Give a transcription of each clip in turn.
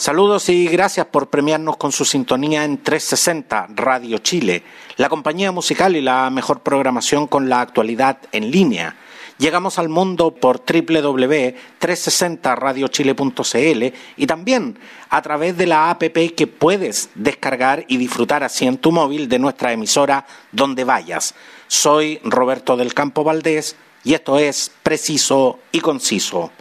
Saludos y gracias por premiarnos con su sintonía en 360 Radio Chile, la compañía musical y la mejor programación con la actualidad en línea. Llegamos al mundo por www.360radiochile.cl y también a través de la app que puedes descargar y disfrutar así en tu móvil de nuestra emisora donde vayas. Soy Roberto del Campo Valdés y esto es Preciso y Conciso.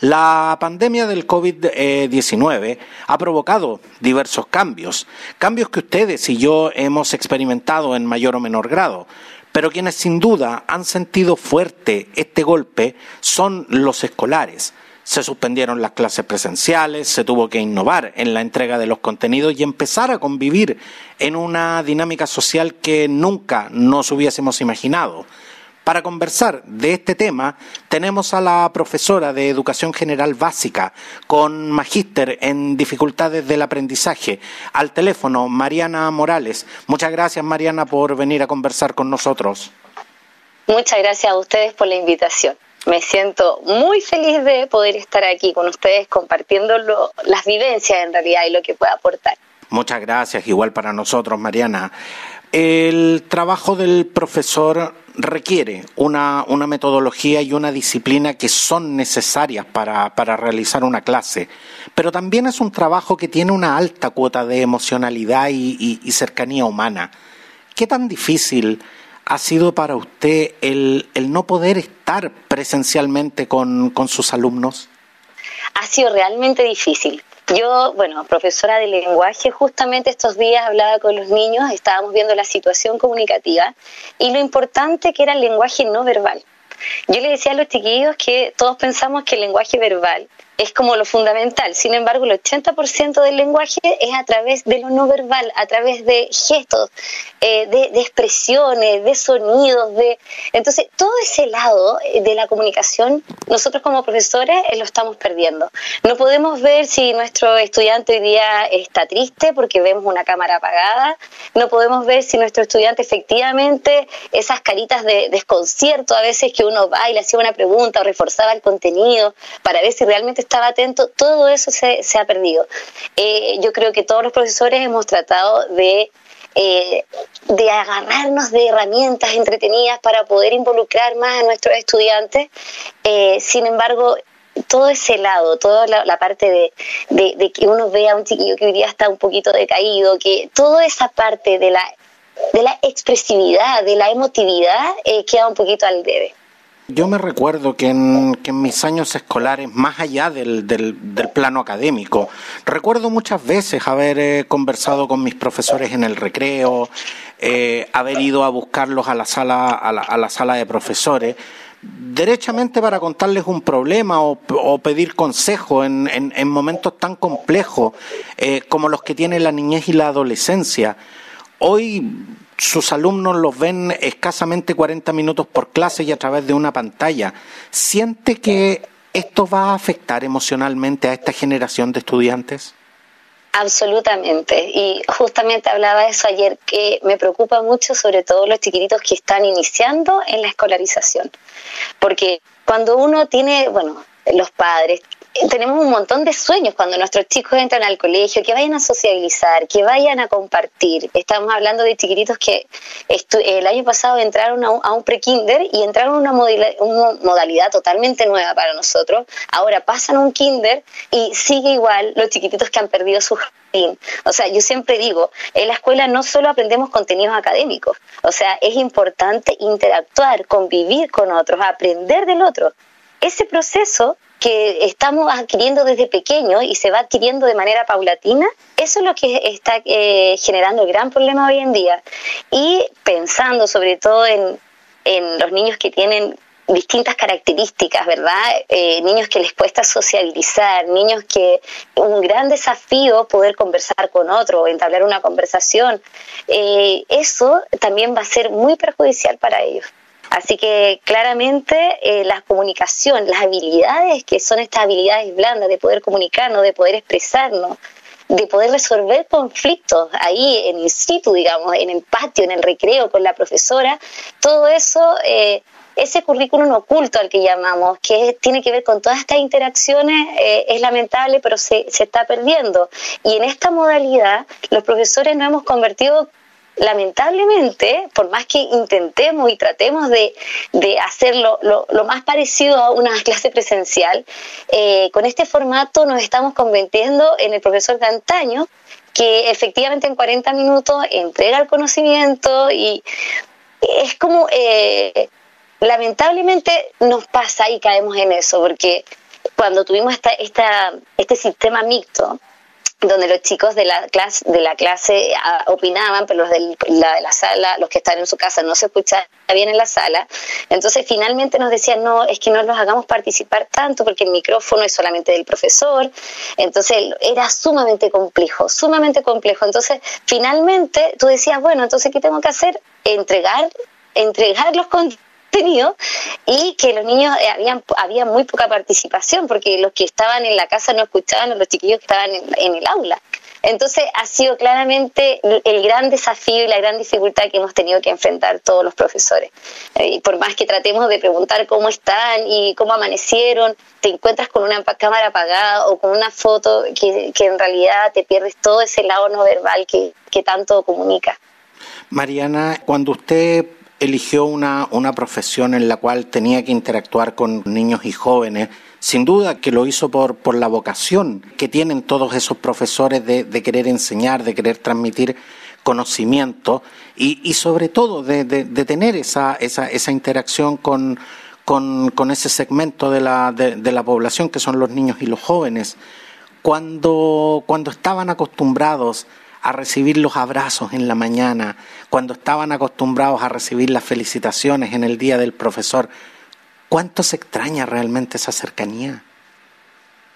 La pandemia del COVID-19 ha provocado diversos cambios, cambios que ustedes y yo hemos experimentado en mayor o menor grado, pero quienes sin duda han sentido fuerte este golpe son los escolares. Se suspendieron las clases presenciales, se tuvo que innovar en la entrega de los contenidos y empezar a convivir en una dinámica social que nunca nos hubiésemos imaginado. Para conversar de este tema tenemos a la profesora de Educación General Básica con magíster en dificultades del aprendizaje al teléfono, Mariana Morales. Muchas gracias Mariana por venir a conversar con nosotros. Muchas gracias a ustedes por la invitación. Me siento muy feliz de poder estar aquí con ustedes compartiendo las vivencias en realidad y lo que pueda aportar. Muchas gracias, igual para nosotros, Mariana. El trabajo del profesor requiere una, metodología y una disciplina que son necesarias para, realizar una clase, pero también es un trabajo que tiene una alta cuota de emocionalidad y, cercanía humana. ¿Qué tan difícil ha sido para usted el, no poder estar presencialmente con sus alumnos? Ha sido realmente difícil. Yo, bueno, profesora de lenguaje, justamente estos días hablaba con los niños, estábamos viendo la situación comunicativa y lo importante que era el lenguaje no verbal. Yo le decía a los chiquillos que todos pensamos que el lenguaje verbal es como lo fundamental. Sin embargo, el 80% del lenguaje es a través de lo no verbal, a través de gestos, eh, de, expresiones, de sonidos, de entonces todo ese lado eh, de la comunicación nosotros como profesores eh, lo estamos perdiendo. No podemos ver si nuestro estudiante hoy día está triste porque vemos una cámara apagada, no podemos ver si nuestro estudiante efectivamente esas caritas de desconcierto a veces que uno va y le hacía una pregunta o reforzaba el contenido para ver si realmente estaba atento, todo eso se, ha perdido. Eh, yo creo que todos los profesores hemos tratado de eh, de agarrarnos de herramientas entretenidas para poder involucrar más a nuestros estudiantes. Eh, sin embargo, todo ese lado, toda la, parte de, que uno vea a un chiquillo que hoy día está un poquito decaído, que toda esa parte de la, de la expresividad, de la emotividad, queda un poquito al debe. Yo me recuerdo que en, mis años escolares, más allá del, plano académico, recuerdo muchas veces haber eh, conversado con mis profesores en el recreo, eh, haber ido a buscarlos a la sala, a la, sala de profesores, derechamente para contarles un problema o, pedir consejo en, momentos tan complejos eh, como los que tiene la niñez y la adolescencia. Hoy sus alumnos los ven escasamente 40 minutos por clase y a través de una pantalla. ¿Siente que esto va a afectar emocionalmente a esta generación de estudiantes? Absolutamente. Y justamente hablaba de eso ayer, que me preocupa mucho sobre todo los chiquititos que están iniciando en la escolarización. Porque cuando uno tiene, bueno, los padres tenemos un montón de sueños cuando nuestros chicos entran al colegio, que vayan a sociabilizar, que vayan a compartir. Estamos hablando de chiquititos que el año pasado entraron a un, pre-kinder y entraron a una modalidad, totalmente nueva para nosotros. Ahora pasan a un kinder y sigue igual los chiquititos que han perdido su jardín. O sea, yo siempre digo, en la escuela no solo aprendemos contenidos académicos, o sea, es importante interactuar, convivir con otros, aprender del otro. Ese proceso que estamos adquiriendo desde pequeño y se va adquiriendo de manera paulatina, eso es lo que está eh, generando el gran problema hoy en día. Y pensando sobre todo en, los niños que tienen distintas características, ¿verdad? Eh, niños que les cuesta sociabilizar, niños que un gran desafío poder conversar con otro, entablar una conversación, eh, eso también va a ser muy perjudicial para ellos. Así que claramente eh, la comunicación, las habilidades que son estas habilidades blandas de poder comunicarnos, de poder expresarnos, de poder resolver conflictos ahí en el situ, digamos, en el patio, en el recreo con la profesora, todo eso eh, ese currículum oculto al que llamamos, que tiene que ver con todas estas interacciones, eh, es lamentable, pero se, se está perdiendo. Y en esta modalidad, los profesores nos hemos convertido lamentablemente, por más que intentemos y tratemos de, de hacerlo lo, más parecido a una clase presencial, eh, con este formato nos estamos convirtiendo en el profesor de antaño, que efectivamente en 40 minutos entrega el conocimiento y es como eh, lamentablemente nos pasa y caemos en eso, porque cuando tuvimos esta, este sistema mixto, donde los chicos de la clase de la clase ah, opinaban, pero los de la, la, sala, los que están en su casa no se escuchaban bien en la sala. Entonces finalmente nos decían, no, es que no los hagamos participar tanto porque el micrófono es solamente del profesor. Entonces era sumamente complejo, sumamente complejo. Entonces finalmente tú decías, bueno, entonces ¿qué tengo que hacer? Entregar, entregar los y que los niños eh, habían había muy poca participación porque los que estaban en la casa no escuchaban a los chiquillos que estaban en, el aula. Entonces ha sido claramente el gran desafío y la gran dificultad que hemos tenido que enfrentar todos los profesores. Eh, por más que tratemos de preguntar cómo están y cómo amanecieron, te encuentras con una cámara apagada o con una foto que, que en realidad te pierdes todo ese lado no verbal que, que tanto comunica. Mariana, cuando usted eligió una, una profesión en la cual tenía que interactuar con niños y jóvenes, sin duda que lo hizo por, por la vocación que tienen todos esos profesores de, de querer enseñar, de querer transmitir conocimiento y, y sobre todo de, de, tener esa, esa, esa interacción con, con, con, ese segmento de la, de, la población que son los niños y los jóvenes. Cuando, cuando estaban acostumbrados a recibir los abrazos en la mañana, cuando estaban acostumbrados a recibir las felicitaciones en el día del profesor. ¿Cuánto se extraña realmente esa cercanía?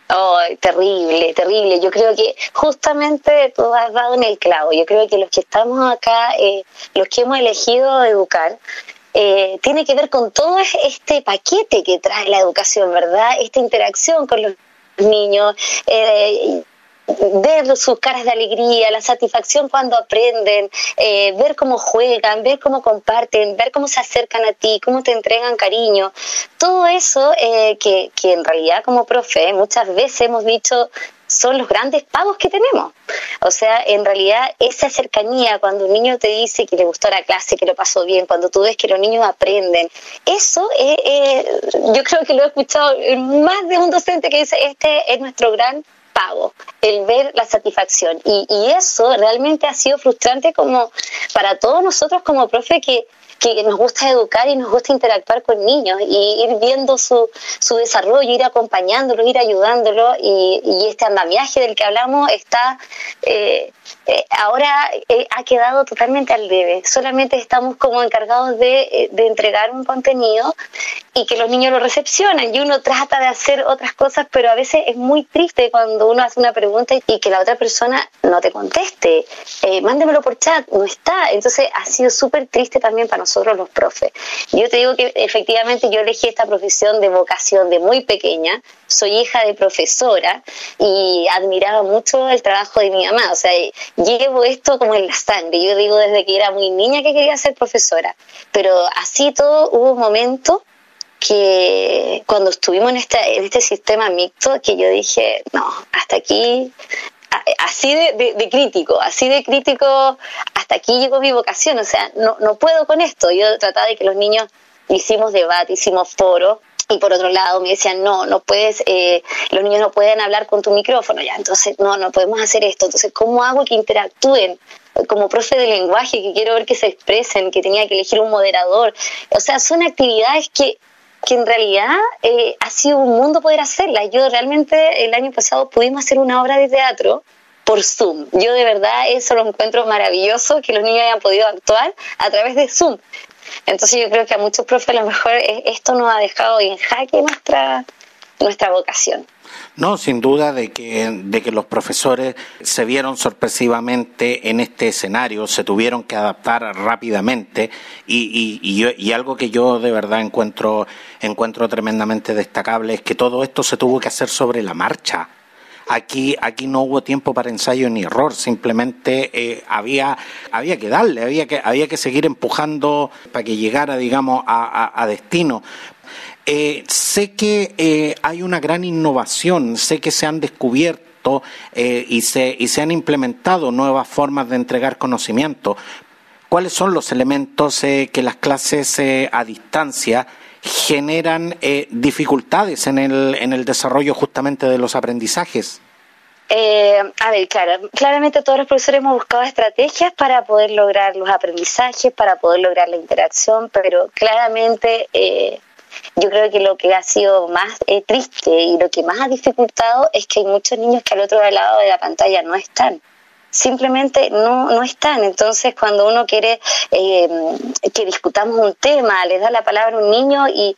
Oh, terrible, terrible. Yo creo que justamente tú has dado en el clavo. Yo creo que los que estamos acá, eh, los que hemos elegido educar, eh, tiene que ver con todo este paquete que trae la educación, ¿verdad? Esta interacción con los niños. Eh, ver sus caras de alegría, la satisfacción cuando aprenden, eh, ver cómo juegan, ver cómo comparten, ver cómo se acercan a ti, cómo te entregan cariño. Todo eso eh, que, que en realidad como profe muchas veces hemos dicho son los grandes pagos que tenemos. O sea, en realidad esa cercanía, cuando un niño te dice que le gustó la clase, que lo pasó bien, cuando tú ves que los niños aprenden, eso eh, yo creo que lo he escuchado más de un docente que dice, este es nuestro gran pago, el ver la satisfacción. Y, y eso realmente ha sido frustrante como para todos nosotros como profe que que nos gusta educar y nos gusta interactuar con niños y ir viendo su, su desarrollo, ir acompañándolo, ir ayudándolo y, y este andamiaje del que hablamos está eh, eh, ahora eh, ha quedado totalmente al debe. Solamente estamos como encargados de, eh, de, entregar un contenido y que los niños lo recepcionan y uno trata de hacer otras cosas, pero a veces es muy triste cuando uno hace una pregunta y que la otra persona no te conteste. Mándemelo por chat, no está. Entonces ha sido súper triste también para nosotros los profes. Yo te digo que efectivamente yo elegí esta profesión de vocación de muy pequeña. Soy hija de profesora y admiraba mucho el trabajo de mi mamá. O sea, llevo esto como en la sangre. Yo digo desde que era muy niña que quería ser profesora. Pero así todo hubo un momento que cuando estuvimos en, esta, en este sistema mixto, que yo dije, no, hasta aquí, así de, de, de, crítico, así de crítico, hasta aquí llegó mi vocación, o sea, no, no puedo con esto. Yo trataba de que los niños hicimos debate, hicimos foro, y por otro lado me decían, no, no puedes, eh, los niños no pueden hablar con tu micrófono, ya, entonces no, no podemos hacer esto, entonces, ¿cómo hago que interactúen? Como profe de lenguaje, que quiero ver que se expresen, que tenía que elegir un moderador, o sea, son actividades que que en realidad eh, ha sido un mundo poder hacerlas. Yo realmente el año pasado pudimos hacer una obra de teatro por Zoom. Yo de verdad eso lo encuentro maravilloso, que los niños hayan podido actuar a través de Zoom. Entonces yo creo que a muchos profes a lo mejor esto nos ha dejado en jaque nuestra, nuestra vocación. No, sin duda de que, de que los profesores se vieron sorpresivamente en este escenario, se tuvieron que adaptar rápidamente y, y, algo que yo de verdad encuentro, encuentro tremendamente destacable es que todo esto se tuvo que hacer sobre la marcha. Aquí, aquí no hubo tiempo para ensayo ni error, simplemente eh, había, había que darle, había que, había que seguir empujando para que llegara, digamos, a destino. Eh, sé que eh, hay una gran innovación, sé que se han descubierto eh, y, se, y se han implementado nuevas formas de entregar conocimiento. ¿Cuáles son los elementos que las clases a distancia generan dificultades en el, en el desarrollo justamente de los aprendizajes? a ver, claro, claramente todos los profesores hemos buscado estrategias para poder lograr los aprendizajes, para poder lograr la interacción, pero claramente yo creo que lo que ha sido más eh, triste y lo que más ha dificultado es que hay muchos niños que al otro lado de la pantalla no están simplemente no, no están. Entonces, cuando uno quiere eh, que discutamos un tema, le da la palabra a un niño y,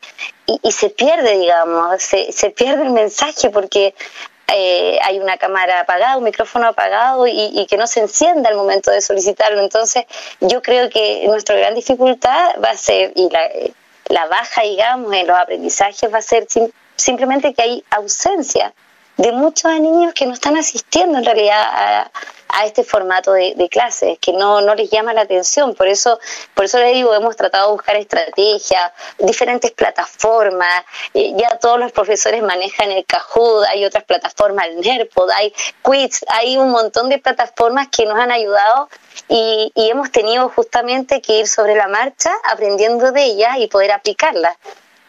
y, se pierde, digamos, se, se, pierde el mensaje porque eh, hay una cámara apagada, un micrófono apagado y, y, que no se encienda al momento de solicitarlo. Entonces, yo creo que nuestra gran dificultad va a ser, y la, la baja, digamos, en los aprendizajes va a ser simplemente que hay ausencia de muchos niños que no están asistiendo en realidad a, este formato de, clases, que no, no les llama la atención. Por eso, por eso les digo, hemos tratado de buscar estrategias, diferentes plataformas, eh, ya todos los profesores manejan el Kahoot, hay otras plataformas, el NERPOD, hay Quiz, hay un montón de plataformas que nos han ayudado y, y hemos tenido justamente que ir sobre la marcha aprendiendo de ellas y poder aplicarlas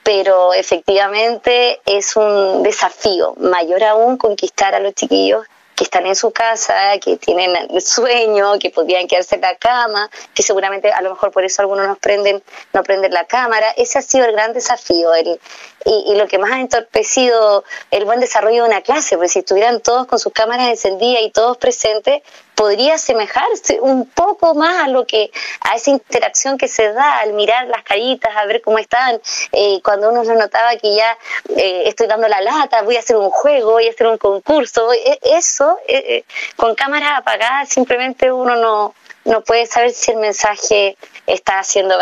pero efectivamente es un desafío mayor aún conquistar a los chiquillos que están en su casa, que tienen sueño, que podrían quedarse en la cama, que seguramente a lo mejor por eso algunos nos prenden, no prenden la cámara. Ese ha sido el gran desafío el, y, lo que más ha entorpecido el buen desarrollo de una clase, porque si estuvieran todos con sus cámaras encendidas y todos presentes, podría asemejarse un poco más a lo que a esa interacción que se da al mirar las caritas, a ver cómo están, eh, cuando uno lo notaba que ya eh, estoy dando la lata, voy a hacer un juego, voy a hacer un concurso, e, eso eh, con cámaras apagadas simplemente uno no, no puede saber si el mensaje está siendo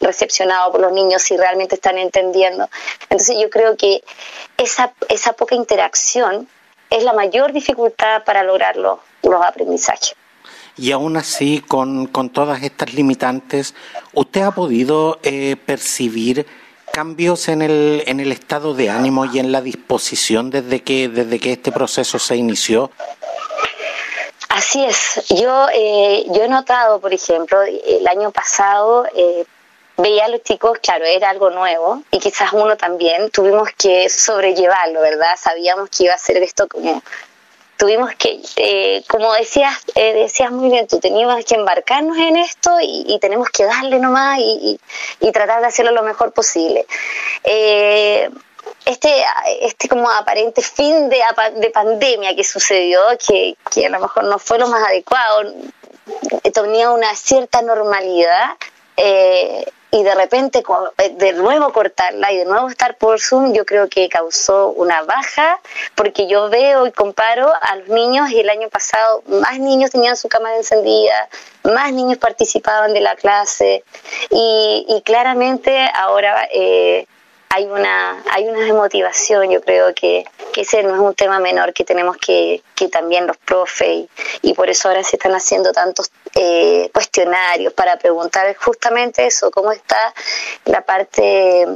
recepcionado por los niños, si realmente están entendiendo. Entonces yo creo que esa, esa poca interacción es la mayor dificultad para lograr los, aprendizajes. Y aún así, con, todas estas limitantes, ¿usted ha podido eh, percibir cambios en el, en el estado de ánimo y en la disposición desde que, desde que este proceso se inició? Así es. Yo, eh, yo he notado, por ejemplo, el año pasado eh, veía a los chicos, claro, era algo nuevo y quizás uno también tuvimos que sobrellevarlo, ¿verdad? Sabíamos que iba a ser esto como tuvimos que, eh, como decías, eh, decías muy bien, tú teníamos que embarcarnos en esto y, tenemos que darle nomás y, tratar de hacerlo lo mejor posible. Eh, este, este como aparente fin de, de pandemia que sucedió, que, a lo mejor no fue lo más adecuado, tenía una cierta normalidad, y de repente eh, de nuevo cortarla y de nuevo estar por Zoom, yo creo que causó una baja, porque yo veo y comparo a los niños y el año pasado más niños tenían su cámara encendida, más niños participaban de la clase y, y claramente ahora eh, hay una hay una desmotivación yo creo que, que, ese no es un tema menor que tenemos que, que también los profes y, por eso ahora se están haciendo tantos eh, cuestionarios para preguntar justamente eso cómo está la parte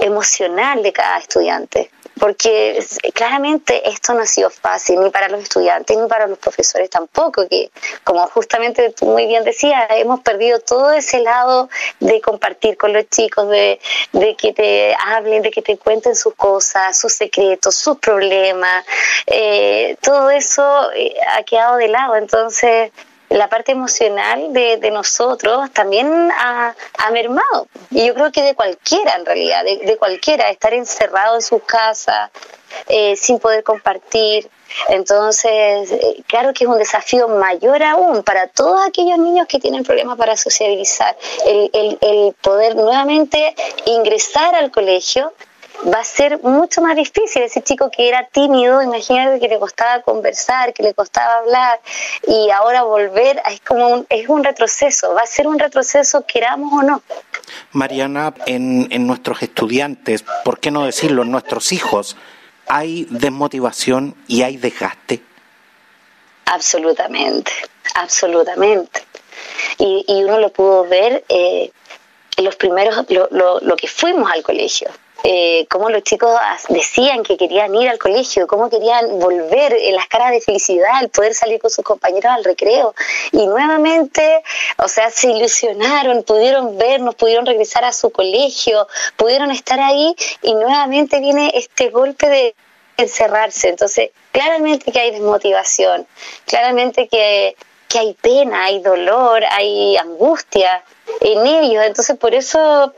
emocional de cada estudiante porque claramente esto no ha sido fácil ni para los estudiantes ni para los profesores tampoco, que como justamente tú muy bien decías, hemos perdido todo ese lado de compartir con los chicos, de, de que te hablen, de que te cuenten sus cosas, sus secretos, sus problemas, eh, todo eso eh, ha quedado de lado, entonces la parte emocional de, nosotros también ha, mermado. Y yo creo que de cualquiera, en realidad, de, cualquiera, estar encerrado en su casa, eh, sin poder compartir. Entonces, eh, claro que es un desafío mayor aún para todos aquellos niños que tienen problemas para sociabilizar. El, el, el poder nuevamente ingresar al colegio va a ser mucho más difícil. Ese chico que era tímido, imagínate que le costaba conversar, que le costaba hablar, y ahora volver es como un, es un retroceso, va a ser un retroceso queramos o no. Mariana, en, en nuestros estudiantes, ¿por qué no decirlo, en nuestros hijos, hay desmotivación y hay desgaste? Absolutamente, absolutamente. Y, y uno lo pudo ver eh, en los primeros, lo, lo, lo que fuimos al colegio eh, cómo los chicos decían que querían ir al colegio, cómo querían volver en las caras de felicidad, el poder salir con sus compañeros al recreo. Y nuevamente, o sea, se ilusionaron, pudieron vernos, pudieron regresar a su colegio, pudieron estar ahí y nuevamente viene este golpe de encerrarse. Entonces, claramente que hay desmotivación, claramente que, que hay pena, hay dolor, hay angustia en ellos. Entonces, por eso,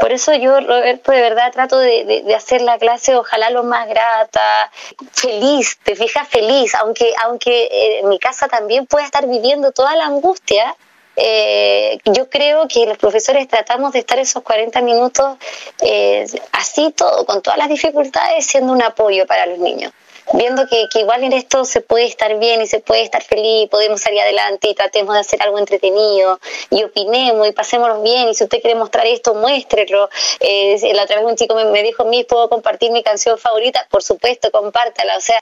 por eso yo, Roberto, de verdad trato de, hacer la clase, ojalá lo más grata, feliz, te fijas, feliz, aunque, aunque eh, en mi casa también pueda estar viviendo toda la angustia. Eh, yo creo que los profesores tratamos de estar esos 40 minutos eh, así todo, con todas las dificultades, siendo un apoyo para los niños viendo que, que, igual en esto se puede estar bien y se puede estar feliz, podemos salir adelante y tratemos de hacer algo entretenido y opinemos y pasémonos bien y si usted quiere mostrar esto, muéstrelo. Eh, la otra vez un chico me, me dijo, mí ¿puedo compartir mi canción favorita? Por supuesto, compártala. O sea,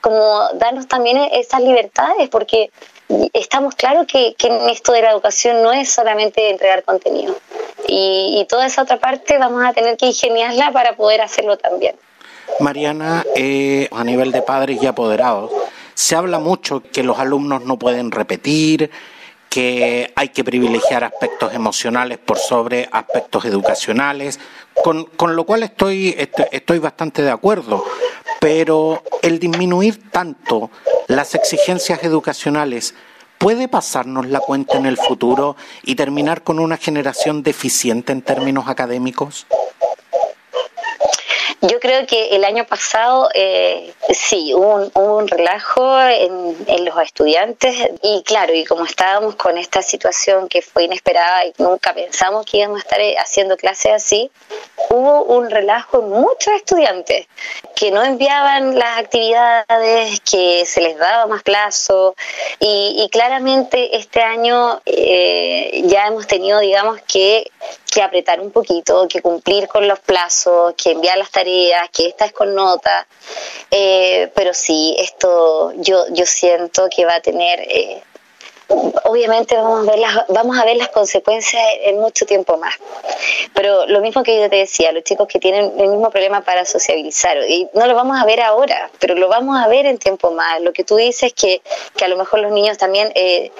como darnos también esas libertades porque estamos claros que, que en esto de la educación no es solamente entregar contenido y, y toda esa otra parte vamos a tener que ingeniarla para poder hacerlo también. Mariana, eh, a nivel de padres y apoderados, se habla mucho que los alumnos no pueden repetir, que hay que privilegiar aspectos emocionales por sobre aspectos educacionales, con, con lo cual estoy, estoy bastante de acuerdo, pero el disminuir tanto las exigencias educacionales puede pasarnos la cuenta en el futuro y terminar con una generación deficiente en términos académicos? Yo creo que el año pasado eh, sí, hubo un, relajo en, los estudiantes y claro, y como estábamos con esta situación que fue inesperada y nunca pensamos que íbamos a estar eh, haciendo clases así, hubo un relajo en muchos estudiantes que no enviaban las actividades, que se les daba más plazo y, y claramente este año eh, ya hemos tenido, digamos, que, que apretar un poquito, que cumplir con los plazos, que enviar las tareas que esta es con nota, eh, pero sí, esto yo, yo siento que va a tener... Eh, obviamente vamos a ver las vamos a ver las consecuencias en mucho tiempo más. Pero lo mismo que yo te decía los chicos que tienen el mismo problema para sociabilizar y no lo vamos a ver ahora pero lo vamos a ver en tiempo más. Lo que tú dices que que a lo mejor los niños también eh,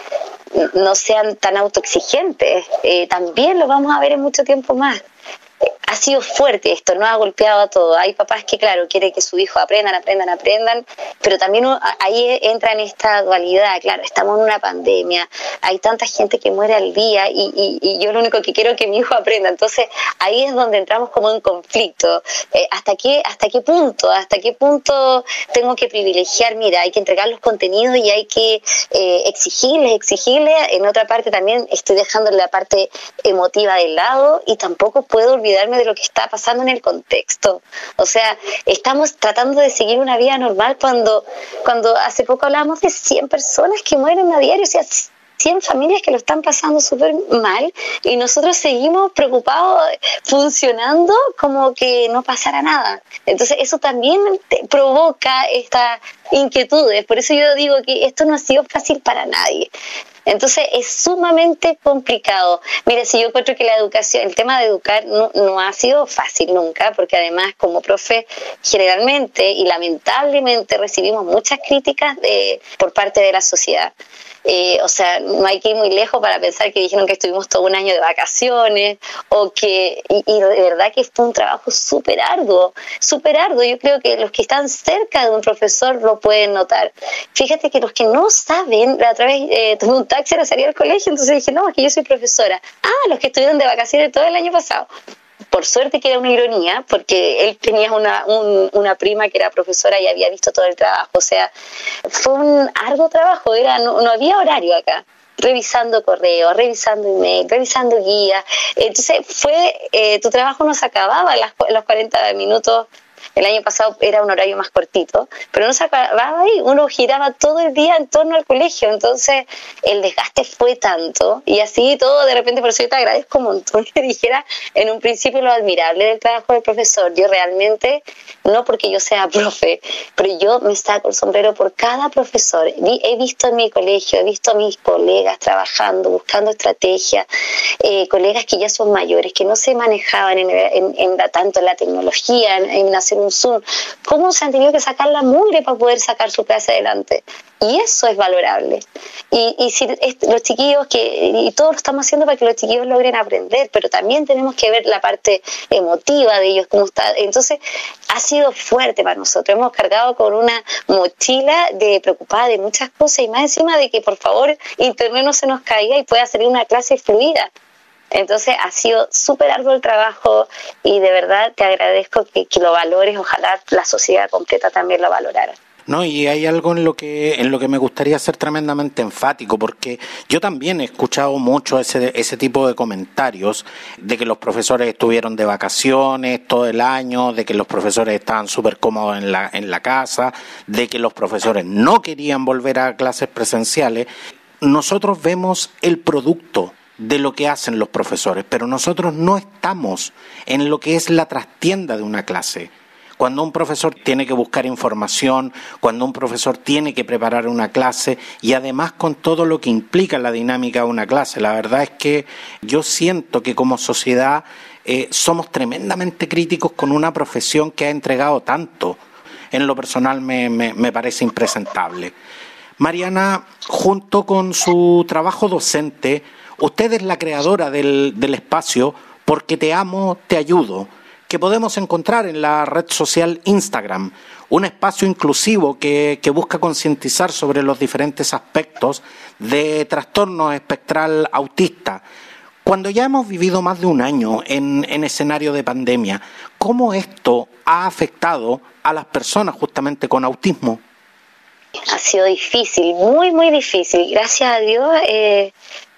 no sean tan autoexigentes eh, también lo vamos a ver en mucho tiempo más ha sido fuerte esto, no ha golpeado a todo. Hay papás que, claro, quieren que su hijo aprendan, aprendan, aprendan, pero también ahí entra en esta dualidad, claro, estamos en una pandemia, hay tanta gente que muere al día y, y, yo lo único que quiero es que mi hijo aprenda. Entonces ahí es donde entramos como en conflicto. Eh, ¿hasta, qué, ¿Hasta qué punto? ¿Hasta qué punto tengo que privilegiar? Mira, hay que entregar los contenidos y hay que eh, exigirles, exigirles. En otra parte también estoy dejando la parte emotiva de lado y tampoco puedo olvidarme de lo que está pasando en el contexto. O sea, estamos tratando de seguir una vida normal cuando, cuando hace poco hablábamos de 100 personas que mueren a diario, o sea, 100 familias que lo están pasando súper mal y nosotros seguimos preocupados funcionando como que no pasara nada. Entonces eso también provoca estas inquietudes. Por eso yo digo que esto no ha sido fácil para nadie. Entonces es sumamente complicado. Mire, si yo encuentro que la educación, el tema de educar no, no ha sido fácil nunca, porque además como profe generalmente y lamentablemente recibimos muchas críticas de, por parte de la sociedad. Eh, o sea, no hay que ir muy lejos para pensar que dijeron que estuvimos todo un año de vacaciones o que, y, de verdad que fue un trabajo súper arduo, súper arduo. Yo creo que los que están cerca de un profesor lo pueden notar. Fíjate que los que no saben, a través eh, tuve un taxi era salir al colegio, entonces dije, no, es que yo soy profesora. Ah, los que estuvieron de vacaciones todo el año pasado por suerte que era una ironía, porque él tenía una, una prima que era profesora y había visto todo el trabajo. O sea, fue un arduo trabajo, era no, había horario acá revisando correos, revisando email, revisando guías. Entonces, fue, eh, tu trabajo no se acababa a los 40 minutos el año pasado era un horario más cortito, pero no se acababa ahí, uno giraba todo el día en torno al colegio, entonces el desgaste fue tanto y así todo de repente, por eso yo te agradezco un montón que dijera en un principio lo admirable del trabajo del profesor. Yo realmente, no porque yo sea profe, pero yo me saco el sombrero por cada profesor. He visto en mi colegio, he visto a mis colegas trabajando, buscando estrategias, eh, colegas que ya son mayores, que no se manejaban en, en, tanto en la tecnología, en, en hacer un Zoom, cómo se han tenido que sacar la mugre para poder sacar su clase adelante. Y eso es valorable. Y, y si los chiquillos, que, y todo lo estamos haciendo para que los chiquillos logren aprender, pero también tenemos que ver la parte emotiva de ellos, cómo está. Entonces, ha sido fuerte para nosotros. Hemos cargado con una mochila de preocupada de muchas cosas y más encima de que, por favor, Internet no se nos caiga y pueda salir una clase fluida. Entonces ha sido súper arduo el trabajo y de verdad te agradezco que, lo valores, ojalá la sociedad completa también lo valorara. No, y hay algo en lo que en lo que me gustaría ser tremendamente enfático, porque yo también he escuchado mucho ese, ese tipo de comentarios de que los profesores estuvieron de vacaciones todo el año, de que los profesores estaban súper cómodos en la, en la casa, de que los profesores no querían volver a clases presenciales. Nosotros vemos el producto de lo que hacen los profesores, pero nosotros no estamos en lo que es la trastienda de una clase. Cuando un profesor tiene que buscar información, cuando un profesor tiene que preparar una clase y además con todo lo que implica la dinámica de una clase, la verdad es que yo siento que como sociedad eh, somos tremendamente críticos con una profesión que ha entregado tanto. En lo personal me, me parece impresentable. Mariana, junto con su trabajo docente, Usted es la creadora del, espacio porque te amo, te ayudo, que podemos encontrar en la red social Instagram, un espacio inclusivo que, busca concientizar sobre los diferentes aspectos de trastorno espectral autista. Cuando ya hemos vivido más de un año en, en escenario de pandemia, ¿cómo esto ha afectado a las personas justamente con autismo? Ha sido difícil, muy, muy difícil. Gracias a Dios eh,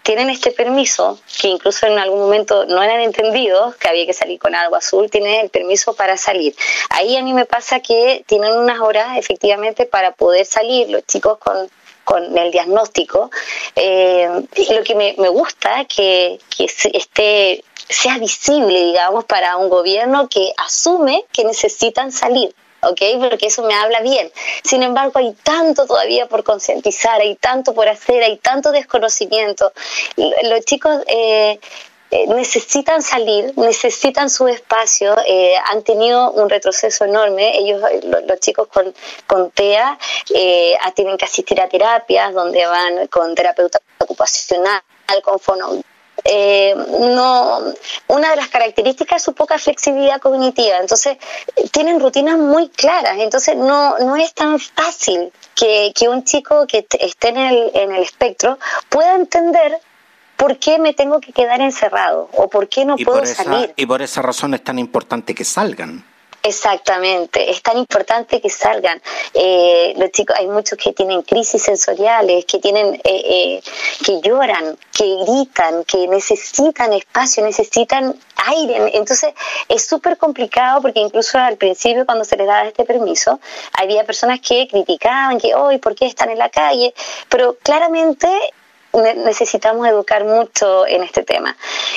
tienen este permiso, que incluso en algún momento no eran entendidos, que había que salir con algo azul, tienen el permiso para salir. Ahí a mí me pasa que tienen unas horas efectivamente para poder salir los chicos con con el diagnóstico, eh, lo que me, me gusta que, que esté sea visible, digamos, para un gobierno que asume que necesitan salir. ¿Ok? Porque eso me habla bien. Sin embargo, hay tanto todavía por concientizar, hay tanto por hacer, hay tanto desconocimiento. Los chicos... Eh, eh, necesitan salir, necesitan su espacio, eh, han tenido un retroceso enorme. Ellos, los, chicos con, con TEA, tienen que asistir a terapias donde van con terapeuta ocupacional, con fono, eh, no, una de las características es su poca flexibilidad cognitiva. Entonces, tienen rutinas muy claras. Entonces, no, no es tan fácil que, que un chico que esté en el, en el espectro pueda entender ¿por qué me tengo que quedar encerrado? ¿O por qué no puedo salir? Y por esa razón es tan importante que salgan. Exactamente, es tan importante que salgan. Eh, los chicos, hay muchos que tienen crisis sensoriales, que tienen, eh, eh, que lloran, que gritan, que necesitan espacio, necesitan aire. Entonces es súper complicado porque incluso al principio cuando se les daba este permiso, había personas que criticaban que hoy, ¿por qué están en la calle? Pero claramente necesitamos educar mucho en este tema.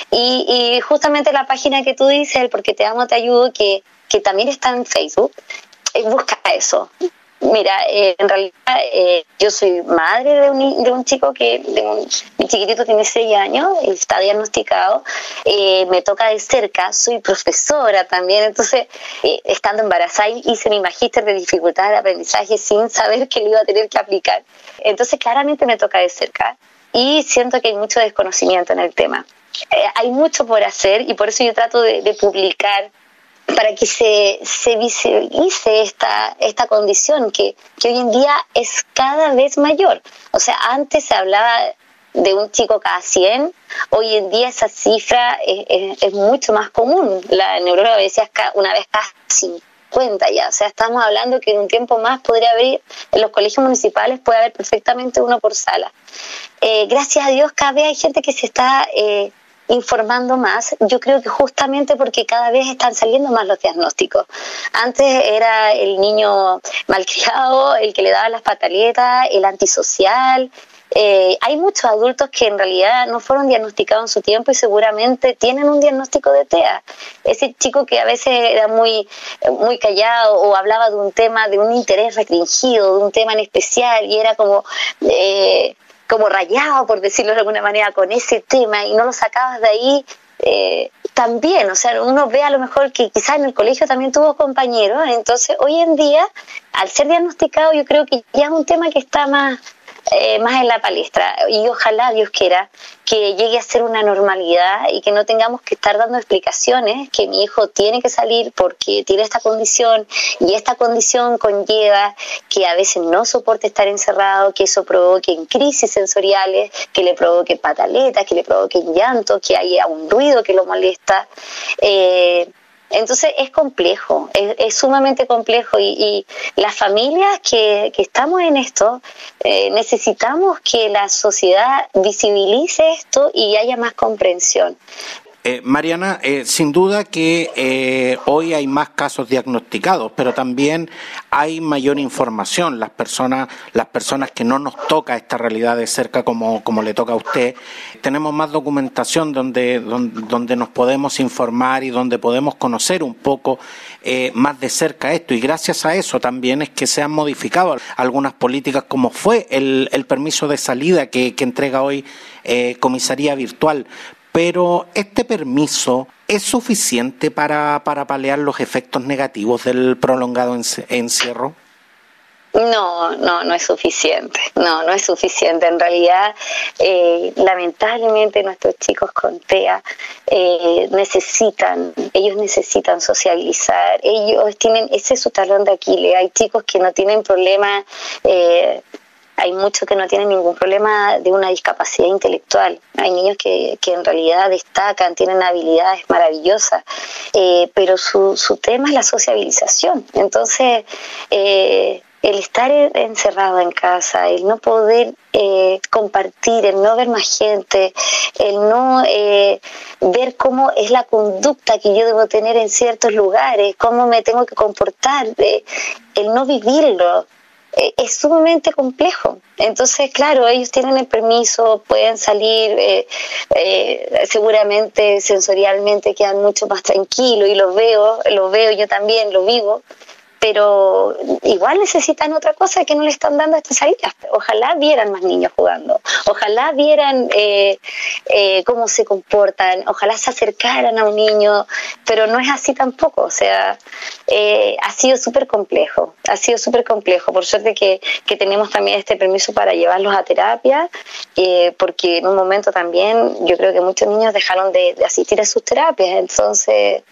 Y, y justamente la página que tú dices, el Porque Te Amo, Te Ayudo, que que también está en Facebook, eh, busca eso. Mira, eh, en realidad eh, yo soy madre de un, de un chico que, de un, mi chiquitito tiene 6 años, está diagnosticado, me toca de cerca, soy profesora también, entonces estando embarazada hice mi magíster de dificultades de aprendizaje sin saber que lo iba a tener que aplicar. Entonces claramente me toca de cerca y siento que hay mucho desconocimiento en el tema. hay mucho por hacer y por eso yo trato de, de publicar para que se, se visibilice esta, esta condición que, que hoy en día es cada vez mayor. O sea, antes se hablaba de un chico cada 100, hoy en día esa cifra es, mucho más común. La neuróloga decía una vez cada 50 ya, o sea, estamos hablando que en un tiempo más podría haber, en los colegios municipales puede haber perfectamente uno por sala. Eh, gracias a Dios cada vez hay gente que se está eh, informando más, yo creo que justamente porque cada vez están saliendo más los diagnósticos. Antes era el niño malcriado, el que le daba las pataletas, el antisocial. Eh, hay muchos adultos que en realidad no fueron diagnosticados en su tiempo y seguramente tienen un diagnóstico de TEA. Ese chico que a veces era muy, muy callado o hablaba de un tema de un interés restringido, de un tema en especial y era como... Eh, como rayado, por decirlo de alguna manera, con ese tema y no lo sacabas de ahí, eh, también, o sea, uno ve a lo mejor que quizás en el colegio también tuvo compañeros, entonces hoy en día, al ser diagnosticado, yo creo que ya es un tema que está más eh, más en la palestra y ojalá Dios quiera que llegue a ser una normalidad y que no tengamos que estar dando explicaciones que mi hijo tiene que salir porque tiene esta condición y esta condición conlleva que a veces no soporte estar encerrado, que eso provoque crisis sensoriales, que le provoque pataletas, que le provoque llanto, que haya un ruido que lo molesta. Eh, entonces es complejo, es, sumamente complejo y, las familias que, estamos en esto eh, necesitamos que la sociedad visibilice esto y haya más comprensión. Eh, Mariana, eh, sin duda que eh, hoy hay más casos diagnosticados, pero también hay mayor información. Las personas, las personas que no nos toca esta realidad de cerca como, como le toca a usted, tenemos más documentación donde, donde, nos podemos informar y donde podemos conocer un poco más de cerca esto. Y gracias a eso también es que se han modificado algunas políticas, como fue el, el permiso de salida que, que entrega hoy Comisaría Virtual pero este permiso es suficiente para, para paliar los efectos negativos del prolongado encierro. No, no, no es suficiente. No, no es suficiente. En realidad, eh, lamentablemente nuestros chicos con TEA eh, necesitan, ellos necesitan socializar. Ellos tienen, ese es su talón de Aquiles. Hay chicos que no tienen problema eh, hay muchos que no tienen ningún problema de una discapacidad intelectual. Hay niños que, que en realidad destacan, tienen habilidades maravillosas, eh, pero su, su tema es la sociabilización. Entonces, eh, el estar encerrado en casa, el no poder eh, compartir, el no ver más gente, el no ver cómo es la conducta que yo debo tener en ciertos lugares, cómo me tengo que comportar, el no vivirlo, eh, es sumamente complejo. Entonces, claro, ellos tienen el permiso, pueden salir, eh, eh, seguramente sensorialmente quedan mucho más tranquilos y los veo, lo veo yo también, lo vivo, pero igual necesitan otra cosa que no le están dando estas salidas. Ojalá vieran más niños jugando, ojalá vieran eh, eh, cómo se comportan, ojalá se acercaran a un niño, pero no es así tampoco, o sea, eh, ha sido súper complejo, ha sido súper complejo, por suerte que, que, tenemos también este permiso para llevarlos a terapia, porque en un momento también yo creo que muchos niños dejaron de, de asistir a sus terapias, entonces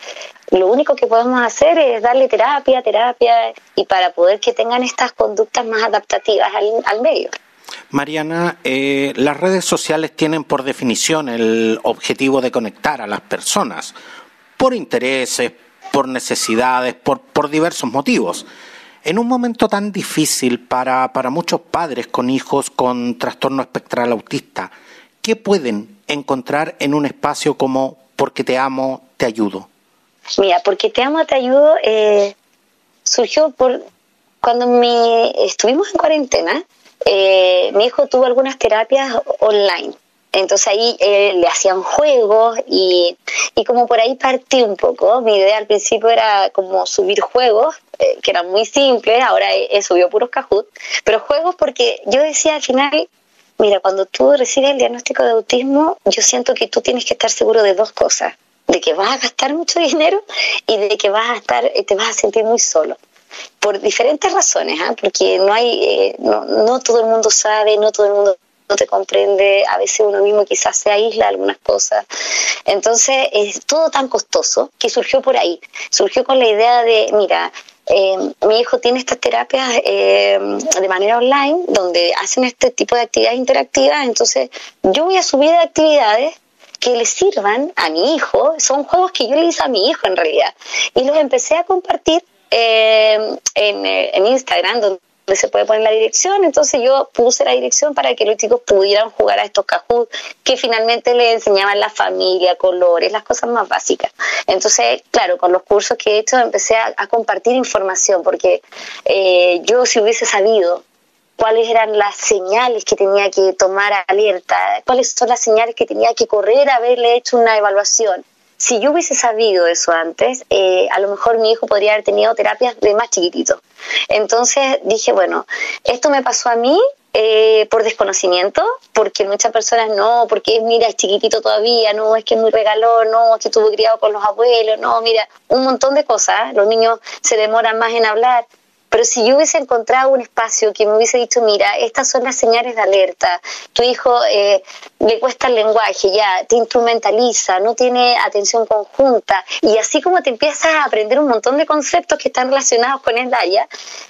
lo único que podemos hacer es darle terapia, terapia, y para poder que tengan estas conductas más adaptativas al, medio. Mariana, eh, las redes sociales tienen por definición el objetivo de conectar a las personas por intereses, por necesidades, por, por diversos motivos. En un momento tan difícil para, para muchos padres con hijos con trastorno espectral autista, ¿qué pueden encontrar en un espacio como Porque te amo, te ayudo? Mira, porque te amo, te ayudo, eh, surgió por cuando mi, estuvimos en cuarentena, eh, mi hijo tuvo algunas terapias online. Entonces ahí eh, le hacían juegos y, y, como por ahí partí un poco. Mi idea al principio era como subir juegos, que eran muy simples, ahora he, subido puros Kahoot, pero juegos porque yo decía al final, mira, cuando tú recibes el diagnóstico de autismo, yo siento que tú tienes que estar seguro de dos cosas de que vas a gastar mucho dinero y de que vas a estar, eh, te vas a sentir muy solo. Por diferentes razones, ¿ah? porque no hay, eh, no, no todo el mundo sabe, no todo el mundo no te comprende, a veces uno mismo quizás se aísla algunas cosas. Entonces es todo tan costoso que surgió por ahí, surgió con la idea de, mira, eh, mi hijo tiene estas terapias eh, de manera online donde hacen este tipo de actividades interactivas, entonces yo voy a subir actividades que le sirvan a mi hijo, son juegos que yo le hice a mi hijo en realidad, y los empecé a compartir en, en Instagram, donde se puede poner la dirección, entonces yo puse la dirección para que los chicos pudieran jugar a estos cajú que finalmente les enseñaban la familia, colores, las cosas más básicas. Entonces, claro, con los cursos que he hecho empecé a, compartir información, porque eh, yo si hubiese sabido cuáles eran las señales que tenía que tomar alerta, cuáles son las señales que tenía que correr a haberle hecho una evaluación, si yo hubiese sabido eso antes, eh, a lo mejor mi hijo podría haber tenido terapias de más chiquitito. Entonces dije, bueno, esto me pasó a mí eh, por desconocimiento, porque muchas personas no, porque mira, es chiquitito todavía, no, es que es muy regalón, no, es que estuvo criado con los abuelos, no, mira, un montón de cosas. Los niños se demoran más en hablar. Pero si yo hubiese encontrado un espacio que me hubiese dicho, mira, estas son las señales de alerta, tu hijo eh, le cuesta el lenguaje, ya, te instrumentaliza, no tiene atención conjunta, y así como te empiezas a aprender un montón de conceptos que están relacionados con el área,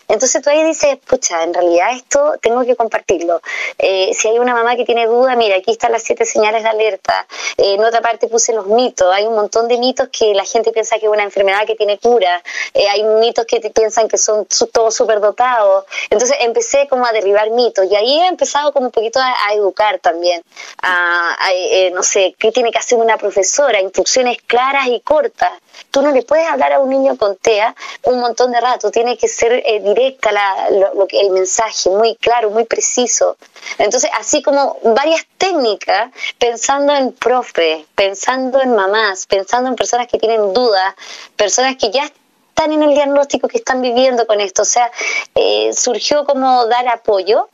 entonces tú ahí dices, pucha, en realidad esto tengo que compartirlo. Eh, si hay una mamá que tiene duda, mira, aquí están las siete señales de alerta, eh, en otra parte puse los mitos, hay un montón de mitos que la gente piensa que es una enfermedad que tiene cura, hay mitos que piensan que son todo súper dotado. Entonces empecé como a derribar mitos y ahí he empezado como un poquito a, educar también. A, eh, no sé, qué tiene que hacer una profesora, instrucciones claras y cortas. Tú no le puedes hablar a un niño con TEA un montón de rato, tiene que ser eh, directa la, lo, el mensaje, muy claro, muy preciso. Entonces, así como varias técnicas, pensando en profe, pensando en mamás, pensando en personas que tienen dudas, personas que ya están en el diagnóstico, que están viviendo con esto. O sea, eh, surgió como dar apoyo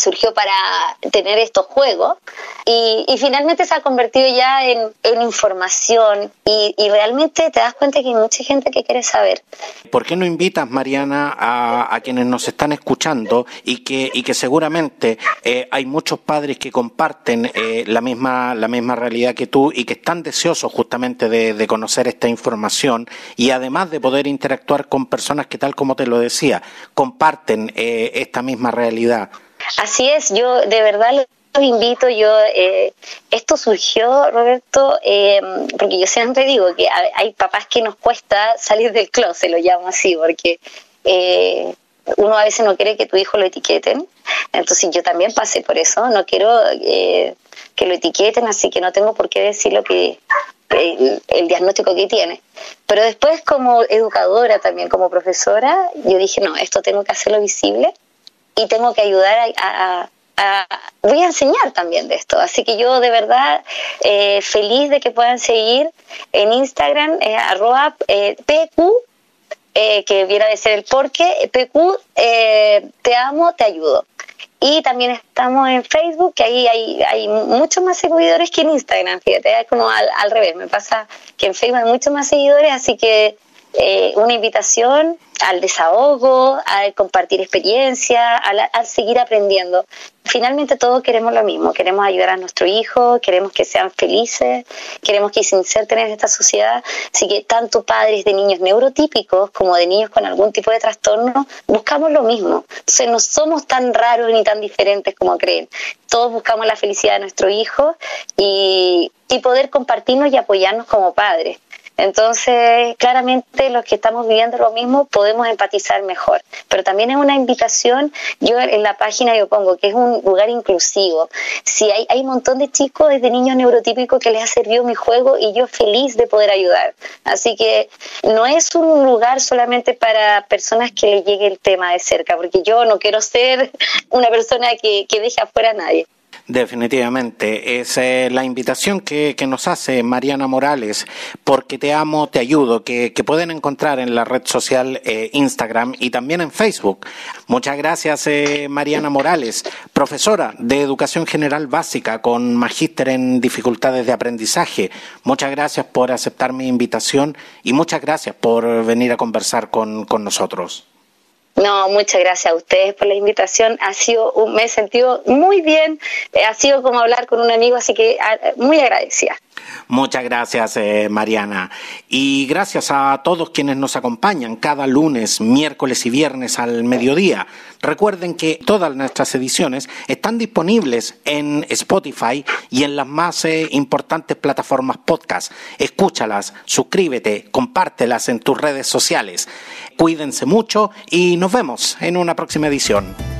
surgió para tener estos juegos y, finalmente se ha convertido ya en, información y, realmente te das cuenta que hay mucha gente que quiere saber. ¿Por qué no invitas, Mariana, a, quienes nos están escuchando y que, y que seguramente eh, hay muchos padres que comparten eh, la, misma, la misma realidad que tú y que están deseosos justamente de, conocer esta información y además de poder interactuar con personas que, tal como te lo decía, comparten eh, esta misma realidad? Así es, yo de verdad los invito, yo, eh, esto surgió, Roberto, eh, porque yo siempre digo que hay papás que nos cuesta salir del closet, lo llamo así, porque eh, uno a veces no quiere que tu hijo lo etiqueten, entonces yo también pasé por eso, no quiero que lo etiqueten, así que no tengo por qué decir lo que el, diagnóstico que tiene. Pero después como educadora también, como profesora, yo dije, no, esto tengo que hacerlo visible y tengo que ayudar a, voy a enseñar también de esto. Así que yo de verdad eh, feliz de que puedan seguir en Instagram, eh, arroba eh, PQ, que viene a ser el porque, PQ, te amo, te ayudo. Y también estamos en Facebook, que ahí hay, hay muchos más seguidores que en Instagram, fíjate, es como al, al revés, me pasa que en Facebook hay muchos más seguidores, así que eh, una invitación al desahogo, a compartir experiencia, a, seguir aprendiendo. Finalmente todos queremos lo mismo, queremos ayudar a nuestro hijo, queremos que sean felices, queremos que se inserten en esta sociedad, así que tanto padres de niños neurotípicos como de niños con algún tipo de trastorno, buscamos lo mismo. Entonces no somos tan raros ni tan diferentes como creen. Todos buscamos la felicidad de nuestro hijo y, y poder compartirnos y apoyarnos como padres. Entonces, claramente los que estamos viviendo lo mismo podemos empatizar mejor, pero también es una invitación, yo en la página yo pongo que es un lugar inclusivo. Si hay, hay un montón de chicos, desde niños neurotípicos que les ha servido mi juego y yo feliz de poder ayudar. Así que no es un lugar solamente para personas que le llegue el tema de cerca, porque yo no quiero ser una persona que, que deje afuera a nadie. Definitivamente, es eh, la invitación que, nos hace Mariana Morales, porque te amo, te ayudo, que, pueden encontrar en la red social eh, Instagram y también en Facebook. Muchas gracias, eh, Mariana Morales, profesora de Educación General Básica con magíster en dificultades de aprendizaje. Muchas gracias por aceptar mi invitación y muchas gracias por venir a conversar con nosotros. No, muchas gracias a ustedes por la invitación. Ha sido, me he sentido muy bien. Eh, ha sido como hablar con un amigo, así que ah, muy agradecida. Muchas gracias, eh, Mariana. Y gracias a todos quienes nos acompañan cada lunes, miércoles y viernes al mediodía. Recuerden que todas nuestras ediciones están disponibles en Spotify y en las más eh, importantes plataformas podcast. Escúchalas, suscríbete, compártelas en tus redes sociales. Cuídense mucho y nos vemos en una próxima edición.